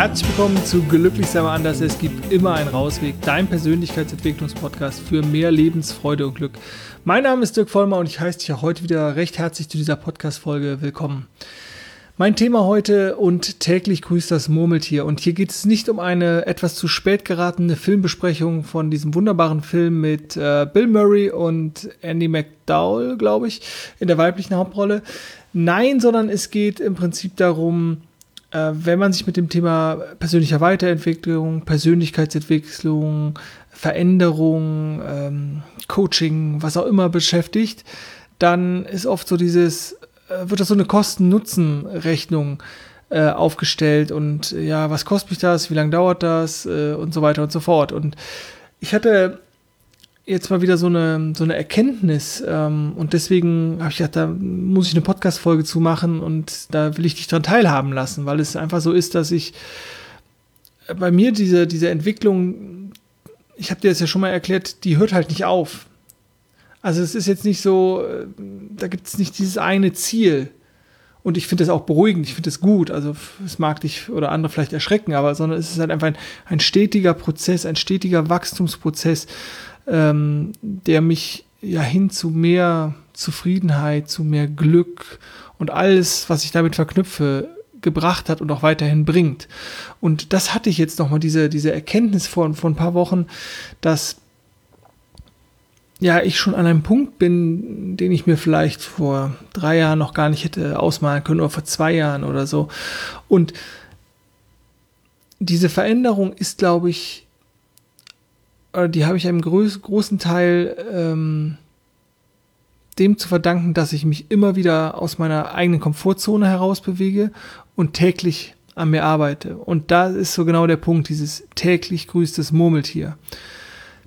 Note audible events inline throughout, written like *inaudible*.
Herzlich willkommen zu Glücklich sei mal anders. Es gibt immer einen Rausweg. Dein Persönlichkeitsentwicklungspodcast für mehr Lebensfreude und Glück. Mein Name ist Dirk Vollmer und ich heiße dich auch heute wieder recht herzlich zu dieser Podcast-Folge willkommen. Mein Thema heute und täglich grüßt das Murmeltier. Und hier geht es nicht um eine etwas zu spät geratene Filmbesprechung von diesem wunderbaren Film mit äh, Bill Murray und Andy McDowell, glaube ich, in der weiblichen Hauptrolle. Nein, sondern es geht im Prinzip darum, wenn man sich mit dem Thema persönlicher Weiterentwicklung, Persönlichkeitsentwicklung, Veränderung, ähm, Coaching, was auch immer beschäftigt, dann ist oft so dieses äh, wird das so eine Kosten-Nutzen-Rechnung äh, aufgestellt und äh, ja, was kostet mich das, wie lange dauert das äh, und so weiter und so fort. Und ich hatte jetzt mal wieder so eine, so eine Erkenntnis ähm, und deswegen habe ich gedacht, da muss ich eine Podcast-Folge zu machen und da will ich dich dran teilhaben lassen, weil es einfach so ist, dass ich bei mir diese, diese Entwicklung, ich habe dir das ja schon mal erklärt, die hört halt nicht auf. Also es ist jetzt nicht so, äh, da gibt es nicht dieses eine Ziel. Und ich finde das auch beruhigend, ich finde das gut. Also es mag dich oder andere vielleicht erschrecken, aber sondern es ist halt einfach ein, ein stetiger Prozess, ein stetiger Wachstumsprozess, ähm, der mich ja hin zu mehr Zufriedenheit, zu mehr Glück und alles, was ich damit verknüpfe, gebracht hat und auch weiterhin bringt. Und das hatte ich jetzt nochmal, diese, diese Erkenntnis vor, vor ein paar Wochen, dass ja, ich schon an einem Punkt bin, den ich mir vielleicht vor drei Jahren noch gar nicht hätte ausmalen können oder vor zwei Jahren oder so. Und diese Veränderung ist, glaube ich, die habe ich einem groß, großen Teil ähm, dem zu verdanken, dass ich mich immer wieder aus meiner eigenen Komfortzone heraus bewege und täglich an mir arbeite. Und da ist so genau der Punkt, dieses täglich grüßtes Murmeltier.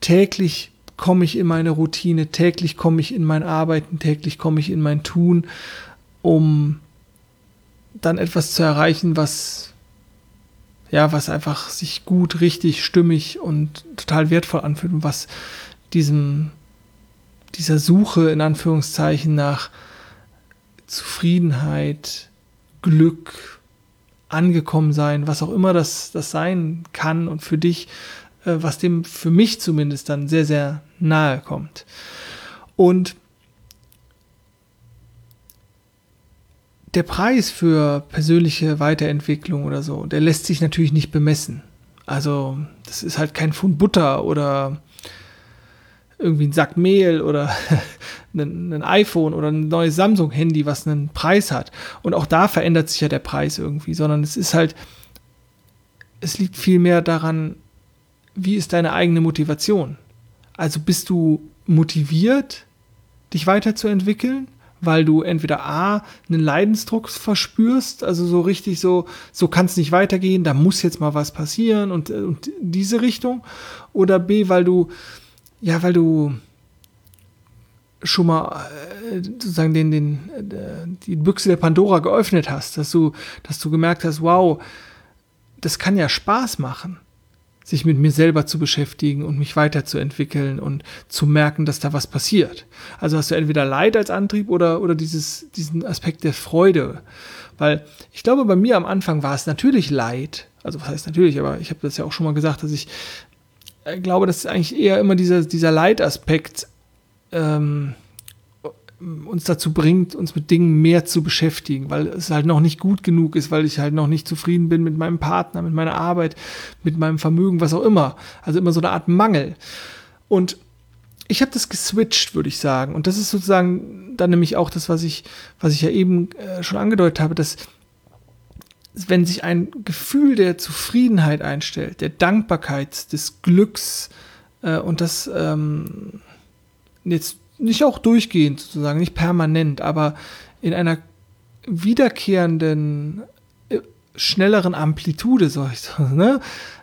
Täglich komme ich in meine Routine, täglich komme ich in mein Arbeiten, täglich komme ich in mein Tun, um dann etwas zu erreichen, was ja, was einfach sich gut, richtig, stimmig und total wertvoll anfühlt und was diesem dieser Suche in Anführungszeichen nach Zufriedenheit, Glück, angekommen sein, was auch immer das, das sein kann und für dich äh, was dem für mich zumindest dann sehr, sehr nahe kommt. Und der Preis für persönliche Weiterentwicklung oder so, der lässt sich natürlich nicht bemessen. Also, das ist halt kein Pfund Butter oder irgendwie ein Sack Mehl oder *laughs* ein, iPhone oder ein neues Samsung-Handy, was einen Preis hat. Und auch da verändert sich ja der Preis irgendwie, sondern es ist halt, es liegt viel mehr daran, wie ist deine eigene Motivation? Also bist du motiviert, dich weiterzuentwickeln, weil du entweder A, einen Leidensdruck verspürst, also so richtig so, so kann es nicht weitergehen, da muss jetzt mal was passieren und, und diese Richtung, oder B, weil du, ja, weil du schon mal äh, sozusagen den, den, äh, die Büchse der Pandora geöffnet hast, dass du, dass du gemerkt hast, wow, das kann ja Spaß machen sich mit mir selber zu beschäftigen und mich weiterzuentwickeln und zu merken, dass da was passiert. Also hast du entweder Leid als Antrieb oder, oder dieses, diesen Aspekt der Freude. Weil ich glaube, bei mir am Anfang war es natürlich Leid. Also was heißt natürlich, aber ich habe das ja auch schon mal gesagt, dass ich äh, glaube, dass eigentlich eher immer dieser, dieser Leidaspekt ähm, uns dazu bringt, uns mit Dingen mehr zu beschäftigen, weil es halt noch nicht gut genug ist, weil ich halt noch nicht zufrieden bin mit meinem Partner, mit meiner Arbeit, mit meinem Vermögen, was auch immer. Also immer so eine Art Mangel. Und ich habe das geswitcht, würde ich sagen. Und das ist sozusagen dann nämlich auch das, was ich, was ich ja eben äh, schon angedeutet habe, dass wenn sich ein Gefühl der Zufriedenheit einstellt, der Dankbarkeit, des Glücks äh, und das ähm, jetzt nicht auch durchgehend sozusagen, nicht permanent, aber in einer wiederkehrenden, äh, schnelleren Amplitude, sag ich, so, ne?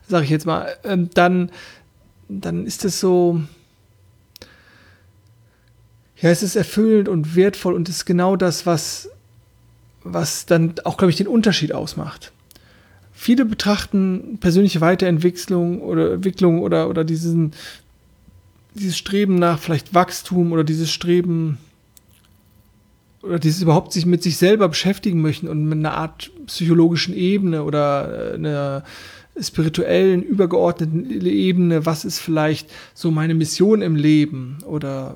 sag ich jetzt mal, ähm, dann, dann ist es so, ja, es ist erfüllend und wertvoll und ist genau das, was, was dann auch, glaube ich, den Unterschied ausmacht. Viele betrachten persönliche Weiterentwicklung oder Entwicklung oder, oder diesen, dieses Streben nach vielleicht Wachstum oder dieses Streben oder dieses überhaupt sich mit sich selber beschäftigen möchten und mit einer Art psychologischen Ebene oder äh, einer spirituellen, übergeordneten Ebene, was ist vielleicht so meine Mission im Leben oder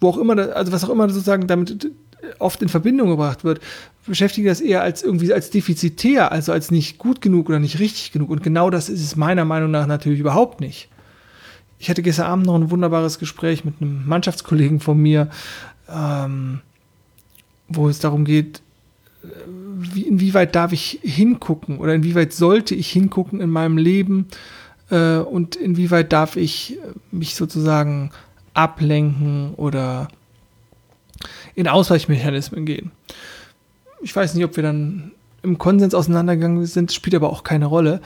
wo auch immer, also was auch immer sozusagen damit oft in Verbindung gebracht wird, beschäftige das eher als irgendwie als defizitär, also als nicht gut genug oder nicht richtig genug. Und genau das ist es meiner Meinung nach natürlich überhaupt nicht. Ich hatte gestern Abend noch ein wunderbares Gespräch mit einem Mannschaftskollegen von mir, ähm, wo es darum geht, wie, inwieweit darf ich hingucken oder inwieweit sollte ich hingucken in meinem Leben äh, und inwieweit darf ich mich sozusagen ablenken oder in Ausweichmechanismen gehen. Ich weiß nicht, ob wir dann im Konsens auseinandergegangen sind, spielt aber auch keine Rolle.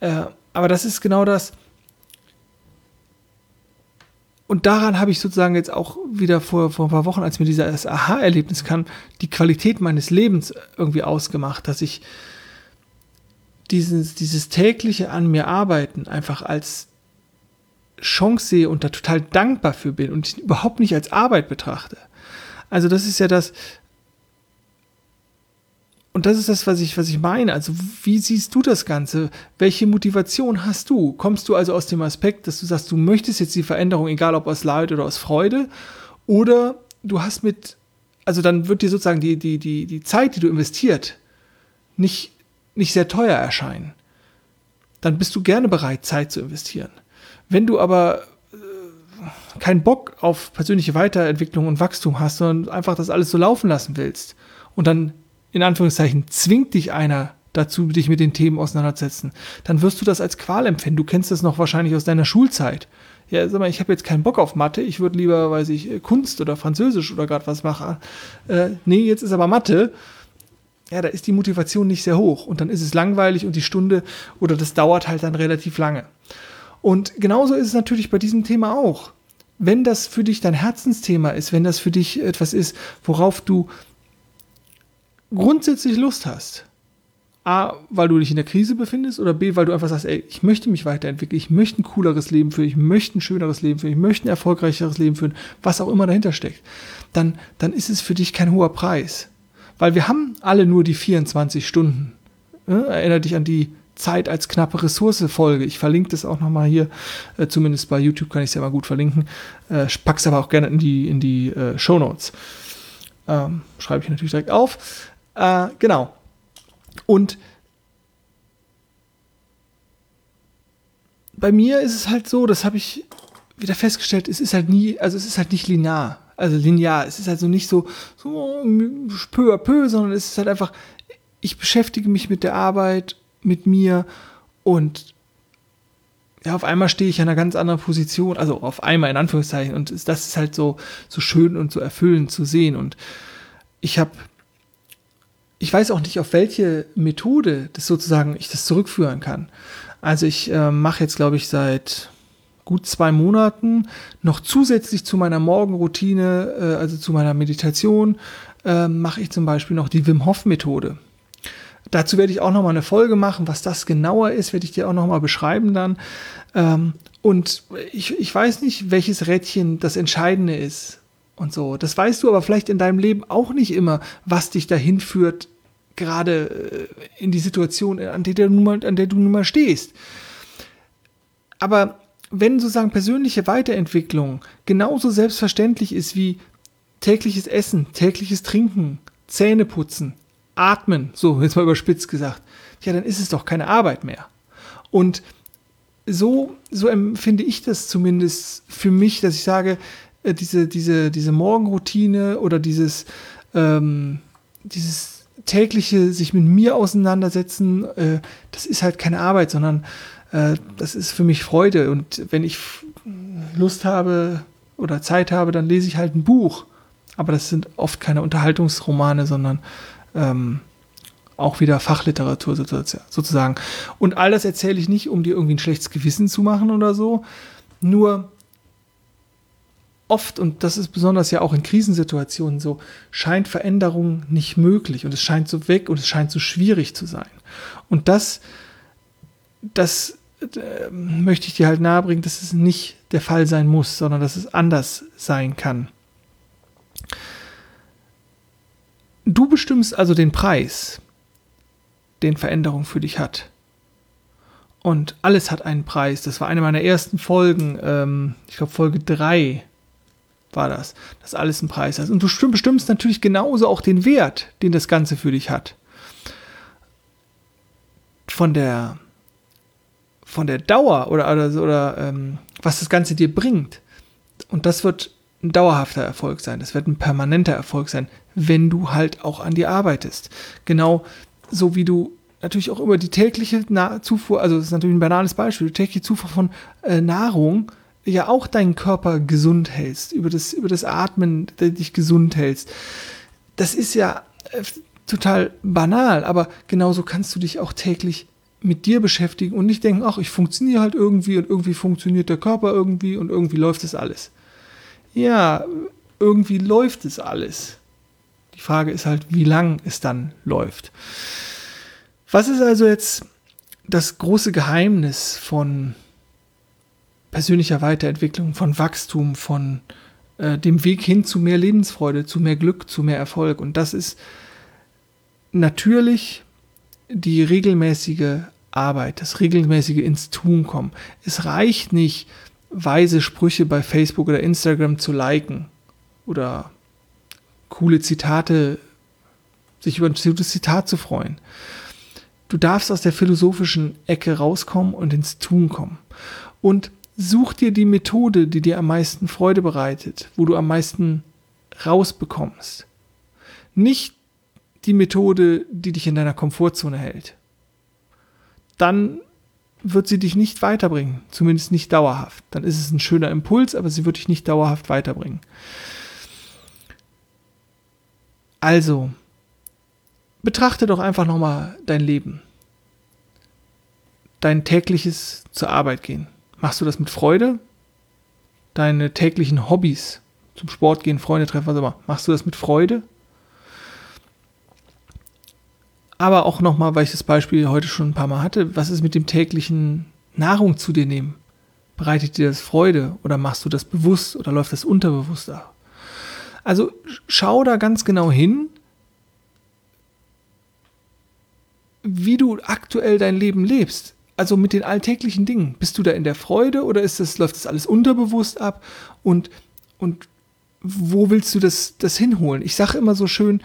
Äh, aber das ist genau das, und daran habe ich sozusagen jetzt auch wieder vor, vor ein paar Wochen, als mir dieses Aha-Erlebnis kam, die Qualität meines Lebens irgendwie ausgemacht, dass ich dieses, dieses tägliche an mir arbeiten einfach als Chance sehe und da total dankbar für bin und überhaupt nicht als Arbeit betrachte. Also das ist ja das, und das ist das, was ich, was ich meine. Also, wie siehst du das Ganze? Welche Motivation hast du? Kommst du also aus dem Aspekt, dass du sagst, du möchtest jetzt die Veränderung, egal ob aus Leid oder aus Freude? Oder du hast mit, also dann wird dir sozusagen die, die, die, die Zeit, die du investiert, nicht, nicht sehr teuer erscheinen. Dann bist du gerne bereit, Zeit zu investieren. Wenn du aber äh, keinen Bock auf persönliche Weiterentwicklung und Wachstum hast, sondern einfach das alles so laufen lassen willst und dann in Anführungszeichen, zwingt dich einer dazu, dich mit den Themen auseinanderzusetzen, dann wirst du das als Qual empfinden. Du kennst das noch wahrscheinlich aus deiner Schulzeit. Ja, sag mal, ich habe jetzt keinen Bock auf Mathe, ich würde lieber, weiß ich, Kunst oder Französisch oder gerade was machen. Äh, nee, jetzt ist aber Mathe. Ja, da ist die Motivation nicht sehr hoch und dann ist es langweilig und die Stunde oder das dauert halt dann relativ lange. Und genauso ist es natürlich bei diesem Thema auch. Wenn das für dich dein Herzensthema ist, wenn das für dich etwas ist, worauf du grundsätzlich Lust hast, A, weil du dich in der Krise befindest oder B, weil du einfach sagst, ey, ich möchte mich weiterentwickeln, ich möchte ein cooleres Leben führen, ich möchte ein schöneres Leben führen, ich möchte ein erfolgreicheres Leben führen, was auch immer dahinter steckt, dann, dann ist es für dich kein hoher Preis. Weil wir haben alle nur die 24 Stunden. Ne? Erinner dich an die Zeit als knappe Ressource Folge. Ich verlinke das auch nochmal hier, äh, zumindest bei YouTube kann ich es ja mal gut verlinken. Äh, pack's aber auch gerne in die, in die äh, Show Notes. Ähm, schreibe ich natürlich direkt auf. Äh, genau. Und bei mir ist es halt so, das habe ich wieder festgestellt, es ist halt nie, also es ist halt nicht linear. Also linear, es ist halt so nicht so, so peu à peu, sondern es ist halt einfach, ich beschäftige mich mit der Arbeit, mit mir und ja, auf einmal stehe ich in einer ganz anderen Position, also auf einmal in Anführungszeichen und das ist halt so, so schön und so erfüllend zu sehen und ich habe ich weiß auch nicht, auf welche Methode das sozusagen ich das zurückführen kann. Also ich äh, mache jetzt, glaube ich, seit gut zwei Monaten noch zusätzlich zu meiner Morgenroutine, äh, also zu meiner Meditation, äh, mache ich zum Beispiel noch die Wim Hof Methode. Dazu werde ich auch noch mal eine Folge machen, was das genauer ist, werde ich dir auch noch mal beschreiben dann. Ähm, und ich, ich weiß nicht, welches Rädchen das Entscheidende ist und so. Das weißt du aber vielleicht in deinem Leben auch nicht immer, was dich dahin führt, gerade äh, in die Situation, an der, du nun mal, an der du nun mal stehst. Aber wenn sozusagen persönliche Weiterentwicklung genauso selbstverständlich ist wie tägliches Essen, tägliches Trinken, Zähne putzen, atmen, so *laughs* jetzt mal überspitzt gesagt, ja, dann ist es doch keine Arbeit mehr. Und so, so empfinde ich das zumindest für mich, dass ich sage, äh, diese, diese, diese Morgenroutine oder dieses, ähm, dieses tägliche sich mit mir auseinandersetzen, äh, das ist halt keine Arbeit, sondern äh, das ist für mich Freude. Und wenn ich Lust habe oder Zeit habe, dann lese ich halt ein Buch. Aber das sind oft keine Unterhaltungsromane, sondern ähm, auch wieder Fachliteratur sozusagen. Und all das erzähle ich nicht, um dir irgendwie ein schlechtes Gewissen zu machen oder so. Nur oft, und das ist besonders ja auch in Krisensituationen so, scheint Veränderung nicht möglich und es scheint so weg und es scheint so schwierig zu sein. Und das, das äh, möchte ich dir halt nahebringen, dass es nicht der Fall sein muss, sondern dass es anders sein kann. Du bestimmst also den Preis, den Veränderung für dich hat. Und alles hat einen Preis. Das war eine meiner ersten Folgen. Ähm, ich glaube, Folge 3 war das. Dass alles einen Preis hat. Und du bestimmst natürlich genauso auch den Wert, den das Ganze für dich hat. Von der, von der Dauer oder, oder, oder ähm, was das Ganze dir bringt. Und das wird ein dauerhafter Erfolg sein. Das wird ein permanenter Erfolg sein, wenn du halt auch an dir arbeitest. Genau so wie du natürlich auch über die tägliche Na Zufuhr, also das ist natürlich ein banales Beispiel, die tägliche Zufuhr von äh, Nahrung ja auch deinen Körper gesund hältst, über das, über das Atmen dich gesund hältst. Das ist ja äh, total banal, aber genauso kannst du dich auch täglich mit dir beschäftigen und nicht denken, ach, ich funktioniere halt irgendwie und irgendwie funktioniert der Körper irgendwie und irgendwie läuft es alles. Ja, irgendwie läuft es alles. Die Frage ist halt, wie lang es dann läuft. Was ist also jetzt das große Geheimnis von persönlicher Weiterentwicklung, von Wachstum, von äh, dem Weg hin zu mehr Lebensfreude, zu mehr Glück, zu mehr Erfolg? Und das ist natürlich die regelmäßige Arbeit, das regelmäßige ins Tun kommen. Es reicht nicht, weise Sprüche bei Facebook oder Instagram zu liken oder coole Zitate, sich über ein gutes Zitat zu freuen. Du darfst aus der philosophischen Ecke rauskommen und ins Tun kommen. Und such dir die Methode, die dir am meisten Freude bereitet, wo du am meisten rausbekommst. Nicht die Methode, die dich in deiner Komfortzone hält. Dann wird sie dich nicht weiterbringen, zumindest nicht dauerhaft. Dann ist es ein schöner Impuls, aber sie wird dich nicht dauerhaft weiterbringen. Also, betrachte doch einfach nochmal dein Leben. Dein tägliches zur Arbeit gehen. Machst du das mit Freude? Deine täglichen Hobbys, zum Sport gehen, Freunde treffen, was immer. Machst du das mit Freude? Aber auch nochmal, weil ich das Beispiel heute schon ein paar Mal hatte, was ist mit dem täglichen Nahrung zu dir nehmen? Bereitet dir das Freude oder machst du das bewusst oder läuft das unterbewusst ab? Also schau da ganz genau hin, wie du aktuell dein Leben lebst. Also mit den alltäglichen Dingen. Bist du da in der Freude oder ist das, läuft das alles unterbewusst ab? Und, und wo willst du das, das hinholen? Ich sage immer so schön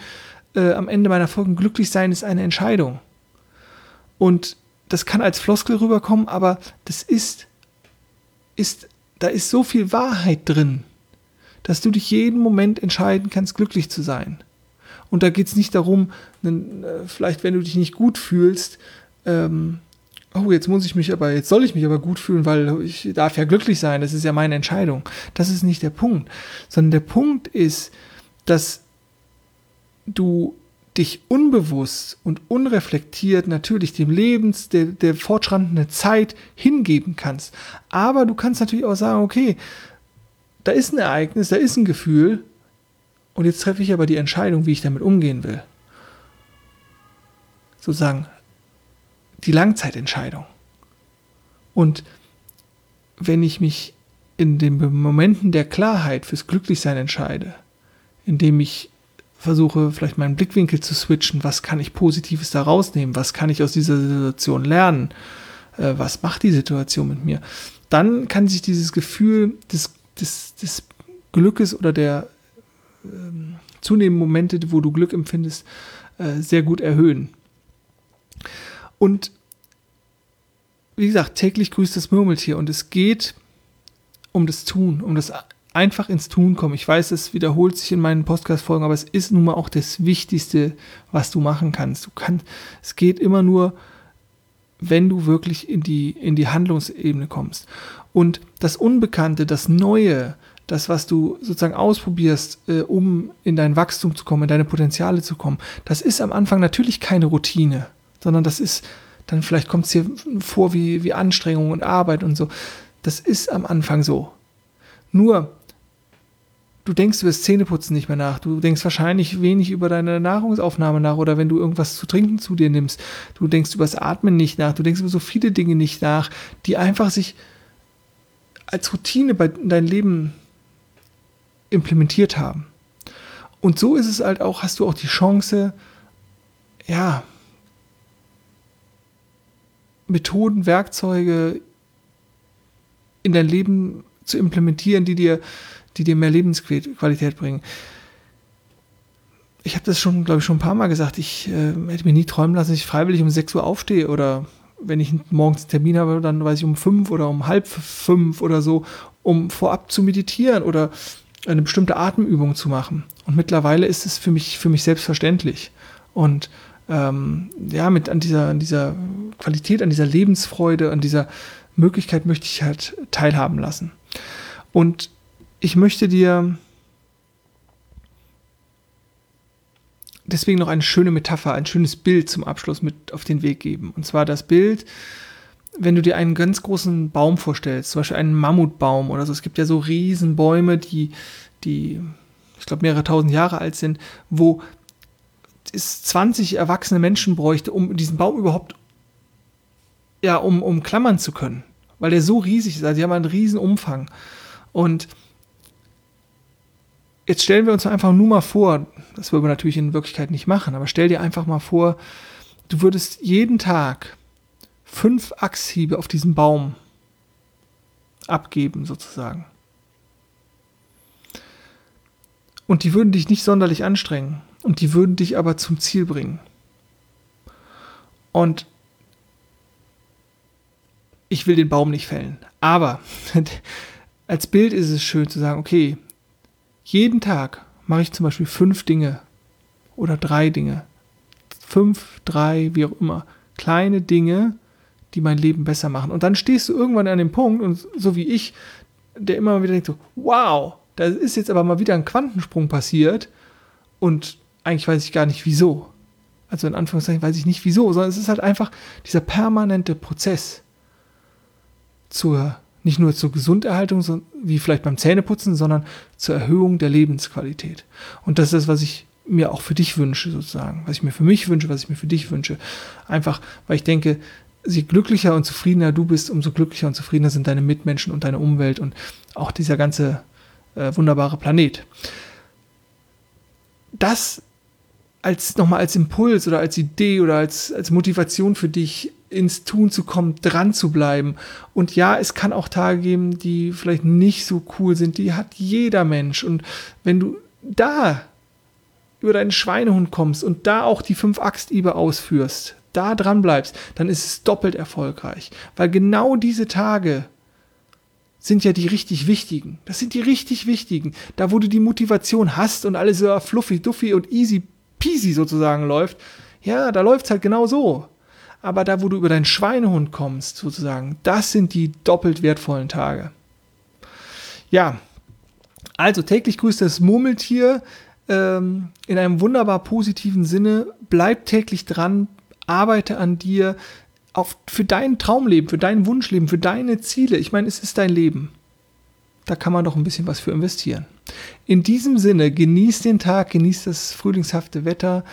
äh, am Ende meiner Folgen, glücklich sein ist eine Entscheidung. Und das kann als Floskel rüberkommen, aber das ist, ist, da ist so viel Wahrheit drin, dass du dich jeden Moment entscheiden kannst, glücklich zu sein. Und da geht es nicht darum, äh, vielleicht wenn du dich nicht gut fühlst, ähm, oh, jetzt muss ich mich aber, jetzt soll ich mich aber gut fühlen, weil ich darf ja glücklich sein, das ist ja meine Entscheidung. Das ist nicht der Punkt, sondern der Punkt ist, dass du dich unbewusst und unreflektiert natürlich dem Lebens, der, der fortschreitenden Zeit hingeben kannst. Aber du kannst natürlich auch sagen, okay, da ist ein Ereignis, da ist ein Gefühl, und jetzt treffe ich aber die Entscheidung, wie ich damit umgehen will. Sozusagen die Langzeitentscheidung. Und wenn ich mich in den Momenten der Klarheit fürs Glücklichsein entscheide, indem ich versuche, vielleicht meinen Blickwinkel zu switchen, was kann ich Positives da rausnehmen, was kann ich aus dieser Situation lernen, äh, was macht die Situation mit mir, dann kann sich dieses Gefühl des, des, des Glückes oder der ähm, zunehmenden Momente, wo du Glück empfindest, äh, sehr gut erhöhen. Und wie gesagt, täglich grüßt das Murmeltier und es geht um das Tun, um das einfach ins Tun kommen. Ich weiß, es wiederholt sich in meinen Podcast-Folgen, aber es ist nun mal auch das Wichtigste, was du machen kannst. Du kannst, es geht immer nur, wenn du wirklich in die, in die Handlungsebene kommst. Und das Unbekannte, das Neue, das, was du sozusagen ausprobierst, äh, um in dein Wachstum zu kommen, in deine Potenziale zu kommen, das ist am Anfang natürlich keine Routine, sondern das ist, dann vielleicht kommt es dir vor wie, wie Anstrengung und Arbeit und so. Das ist am Anfang so. Nur, du denkst über das Zähneputzen nicht mehr nach. Du denkst wahrscheinlich wenig über deine Nahrungsaufnahme nach oder wenn du irgendwas zu trinken zu dir nimmst. Du denkst über das Atmen nicht nach. Du denkst über so viele Dinge nicht nach, die einfach sich als Routine bei dein Leben implementiert haben. Und so ist es halt auch, hast du auch die Chance, ja, Methoden, Werkzeuge in dein Leben zu implementieren, die dir, die dir mehr Lebensqualität bringen. Ich habe das schon, glaube ich, schon ein paar Mal gesagt. Ich äh, hätte mir nie träumen lassen, dass ich freiwillig um 6 Uhr aufstehe oder wenn ich morgens einen Termin habe, dann weiß ich um 5 oder um halb 5 oder so, um vorab zu meditieren oder eine bestimmte Atemübung zu machen. Und mittlerweile ist es für mich, für mich selbstverständlich. Und ähm, ja, mit an dieser, an dieser Qualität, an dieser Lebensfreude, an dieser Möglichkeit möchte ich halt teilhaben lassen. Und ich möchte dir deswegen noch eine schöne Metapher, ein schönes Bild zum Abschluss mit auf den Weg geben. Und zwar das Bild, wenn du dir einen ganz großen Baum vorstellst, zum Beispiel einen Mammutbaum oder so. Es gibt ja so Riesenbäume, die, die, ich glaube, mehrere tausend Jahre alt sind, wo es 20 erwachsene Menschen bräuchte, um diesen Baum überhaupt, ja, um, um klammern zu können. Weil der so riesig ist. Also die haben einen riesen Umfang. Und jetzt stellen wir uns einfach nur mal vor, das würden wir natürlich in Wirklichkeit nicht machen, aber stell dir einfach mal vor, du würdest jeden Tag fünf Achshiebe auf diesen Baum abgeben, sozusagen. Und die würden dich nicht sonderlich anstrengen. Und die würden dich aber zum Ziel bringen. Und ich will den Baum nicht fällen. Aber *laughs* als Bild ist es schön zu sagen, okay, jeden Tag mache ich zum Beispiel fünf Dinge oder drei Dinge. Fünf, drei, wie auch immer. Kleine Dinge, die mein Leben besser machen. Und dann stehst du irgendwann an dem Punkt, und so wie ich, der immer wieder denkt so, wow, da ist jetzt aber mal wieder ein Quantensprung passiert und eigentlich weiß ich gar nicht wieso. Also in Anführungszeichen weiß ich nicht wieso, sondern es ist halt einfach dieser permanente Prozess zur, nicht nur zur Gesunderhaltung, wie vielleicht beim Zähneputzen, sondern zur Erhöhung der Lebensqualität. Und das ist das, was ich mir auch für dich wünsche, sozusagen. Was ich mir für mich wünsche, was ich mir für dich wünsche. Einfach, weil ich denke, je glücklicher und zufriedener du bist, umso glücklicher und zufriedener sind deine Mitmenschen und deine Umwelt und auch dieser ganze äh, wunderbare Planet. Das als nochmal als Impuls oder als Idee oder als, als Motivation für dich ins Tun zu kommen, dran zu bleiben. Und ja, es kann auch Tage geben, die vielleicht nicht so cool sind. Die hat jeder Mensch. Und wenn du da über deinen Schweinehund kommst und da auch die fünf Axtiebe ausführst, da dran bleibst, dann ist es doppelt erfolgreich. Weil genau diese Tage sind ja die richtig wichtigen. Das sind die richtig wichtigen. Da, wo du die Motivation hast und alles so fluffy, duffy und easy peasy sozusagen läuft, ja, da läuft es halt genau so. Aber da, wo du über deinen Schweinehund kommst, sozusagen, das sind die doppelt wertvollen Tage. Ja, also täglich grüßt das Murmeltier ähm, in einem wunderbar positiven Sinne. Bleib täglich dran, arbeite an dir auf, für dein Traumleben, für dein Wunschleben, für deine Ziele. Ich meine, es ist dein Leben. Da kann man doch ein bisschen was für investieren. In diesem Sinne, genieß den Tag, genieß das frühlingshafte Wetter.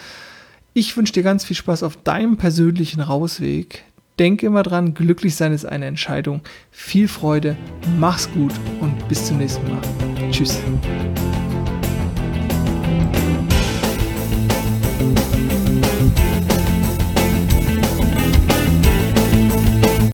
Ich wünsche dir ganz viel Spaß auf deinem persönlichen Rausweg. Denk immer dran, glücklich sein ist eine Entscheidung. Viel Freude, mach's gut und bis zum nächsten Mal. Tschüss.